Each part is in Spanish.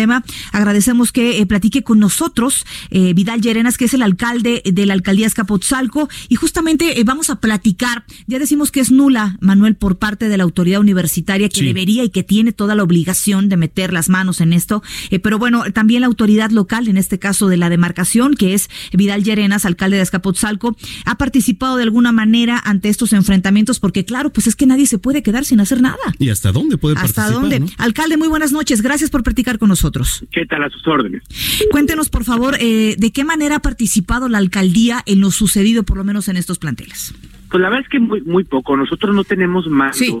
Tema. Agradecemos que eh, platique con nosotros eh, Vidal Llerenas, que es el alcalde de la alcaldía Escapotzalco, y justamente eh, vamos a platicar. Ya decimos que es nula, Manuel, por parte de la autoridad universitaria que debería y que tiene toda la obligación de meter las manos en esto. pero bueno, también la autoridad local, en este caso de la demarcación, que es Vidal Llerenas, alcalde de Escapotzalco, ha participado de alguna manera ante estos enfrentamientos, porque claro, pues es que nadie se puede quedar sin hacer nada. ¿Y hasta dónde puede ¿Hasta participar? dónde? Alcalde, muy buenas noches. Gracias por platicar con nosotros. ¿Qué tal a sus órdenes? Cuéntenos, por favor, eh, de qué manera ha participado la alcaldía en lo sucedido, por lo menos en estos planteles. Pues la verdad es que muy, muy poco. Nosotros no tenemos mando Sí.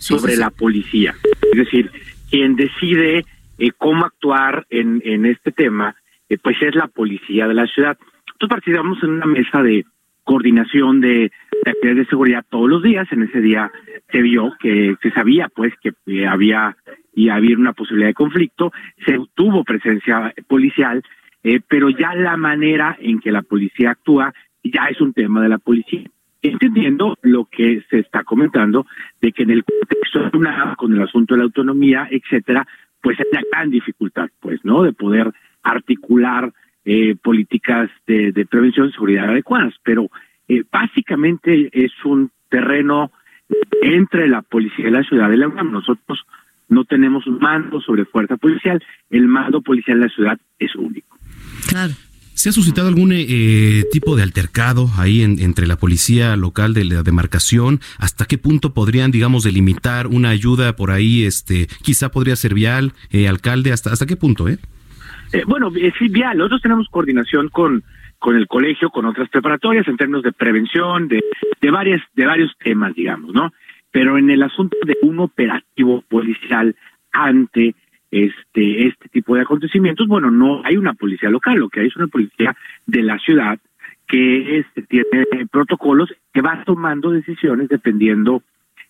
Sobre sí, sí. la policía. Es decir, quien decide eh, cómo actuar en, en este tema, eh, pues es la policía de la ciudad. Nosotros participamos en una mesa de coordinación de, de actividades de seguridad todos los días. En ese día se vio que se sabía, pues, que había y había una posibilidad de conflicto. Se tuvo presencia policial, eh, pero ya la manera en que la policía actúa ya es un tema de la policía entendiendo lo que se está comentando de que en el contexto de una con el asunto de la autonomía, etcétera, pues hay una gran dificultad, pues, ¿no? De poder articular eh, políticas de, de prevención y seguridad adecuadas, pero eh, básicamente es un terreno entre la policía y la ciudad de la UNAM. Nosotros no tenemos mando sobre fuerza policial, el mando policial de la ciudad es único. Claro. ¿Se ha suscitado algún eh, tipo de altercado ahí en- entre la policía local de la demarcación? ¿Hasta qué punto podrían, digamos, delimitar una ayuda por ahí? Este, quizá podría ser vial, eh, alcalde, ¿hasta, hasta qué punto, eh? Eh, bueno, eh, sí, bien, nosotros tenemos coordinación con, con el colegio, con otras preparatorias en términos de prevención, de, de, varias, de varios temas, digamos, ¿no? Pero en el asunto de un operativo policial ante este, este tipo de acontecimientos, bueno, no hay una policía local, lo que hay es una policía de la ciudad que este, tiene protocolos que va tomando decisiones dependiendo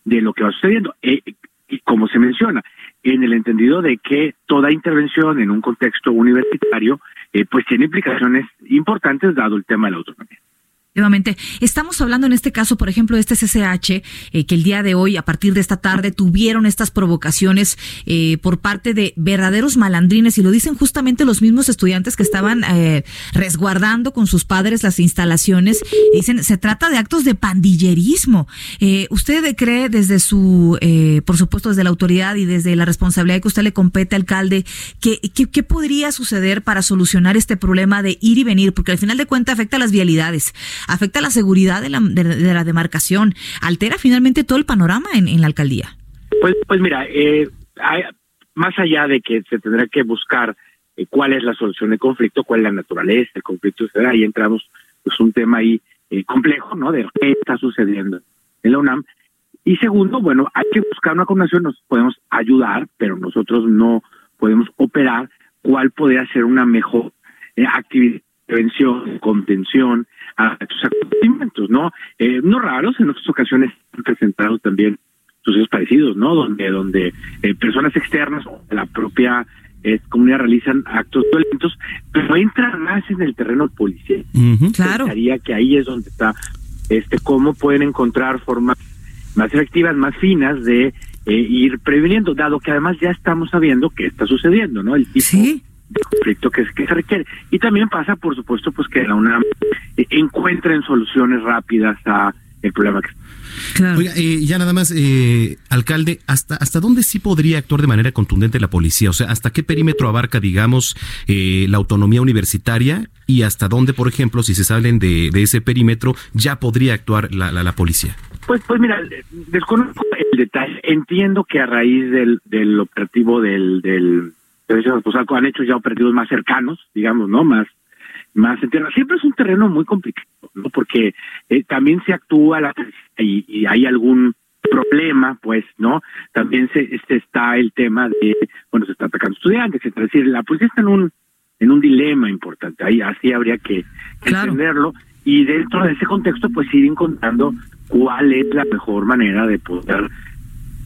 de lo que va sucediendo. Eh, y como se menciona, en el entendido de que toda intervención en un contexto universitario, eh, pues tiene implicaciones importantes dado el tema de la autonomía. Efectivamente. Estamos hablando en este caso, por ejemplo, de este CCH, eh, que el día de hoy, a partir de esta tarde, tuvieron estas provocaciones eh, por parte de verdaderos malandrines, y lo dicen justamente los mismos estudiantes que estaban eh, resguardando con sus padres las instalaciones. Dicen, se trata de actos de pandillerismo. Eh, ¿Usted cree desde su, por supuesto, desde la autoridad y desde la responsabilidad que usted le compete, alcalde, que, que- qué podría suceder para solucionar este problema de ir y venir? Porque al final de cuentas afecta a las vialidades afecta la seguridad de la, de, la demarcación, altera finalmente todo el panorama en, la alcaldía. Pues, pues mira, eh, hay- más allá de que se tendrá que buscar eh, cuál es la solución del conflicto, cuál es la naturaleza del conflicto, etcétera, ahí entramos, pues un tema ahí eh, complejo, ¿no? De qué está sucediendo en la UNAM. Y segundo, bueno, hay que buscar una coordinación, nos podemos ayudar, pero nosotros no podemos operar cuál podría ser una mejor eh, actividad prevención, contención a estos acontecimientos, ¿no? Eh, no raros, en otras ocasiones han presentado también sucesos parecidos, ¿no? Donde donde eh, personas externas o de la propia eh, comunidad realizan actos violentos, pero entran más en el terreno policial. Claro. Pensaría que ahí es donde está este cómo pueden encontrar formas más efectivas, más finas de eh, ir previniendo, dado que además ya estamos sabiendo qué está sucediendo, ¿no? El tipo Sí. De conflicto que, que se requiere. Y también pasa, por supuesto, pues que la UNAM eh, encuentren soluciones rápidas a el problema que Claro. Oiga, eh, ya nada más, eh, alcalde, ¿hasta, ¿hasta dónde sí podría actuar de manera contundente la policía? O sea, ¿hasta qué perímetro abarca, digamos, eh, la autonomía universitaria y hasta dónde, por ejemplo, si se salen de, de ese perímetro, ya podría actuar la, la, la policía? Pues, pues mira, desconozco el detalle. Entiendo que a raíz del, del operativo del, del Servicio Esposalco han hecho ya operativos más cercanos, digamos, ¿no? Más, más en tierra. Siempre es un terreno muy complicado, ¿no? Porque eh, también se actúa la y, y hay algún problema, pues, ¿no? También se, este está el tema de, bueno, se está atacando estudiantes, es decir, la policía está en un en un dilema importante, ahí así habría que entenderlo y dentro de ese contexto pues ir encontrando cuál es la mejor manera de poder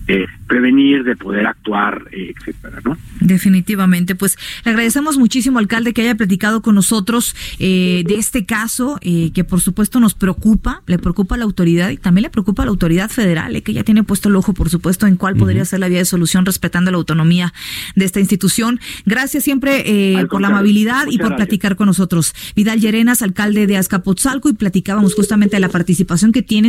eh, prevenir, de poder actuar, eh, etcétera, ¿no? Definitivamente, pues le agradecemos muchísimo, alcalde, que haya platicado con nosotros eh, de este caso, eh, que por supuesto nos preocupa, le preocupa a la autoridad y también le preocupa a la autoridad federal, eh, que ya tiene puesto el ojo, por supuesto, en cuál podría ser la vía de solución respetando la autonomía de esta institución. Gracias siempre por la amabilidad y por platicar con nosotros. Vidal Llerenas, alcalde de Azcapotzalco, y platicábamos justamente de la participación que tiene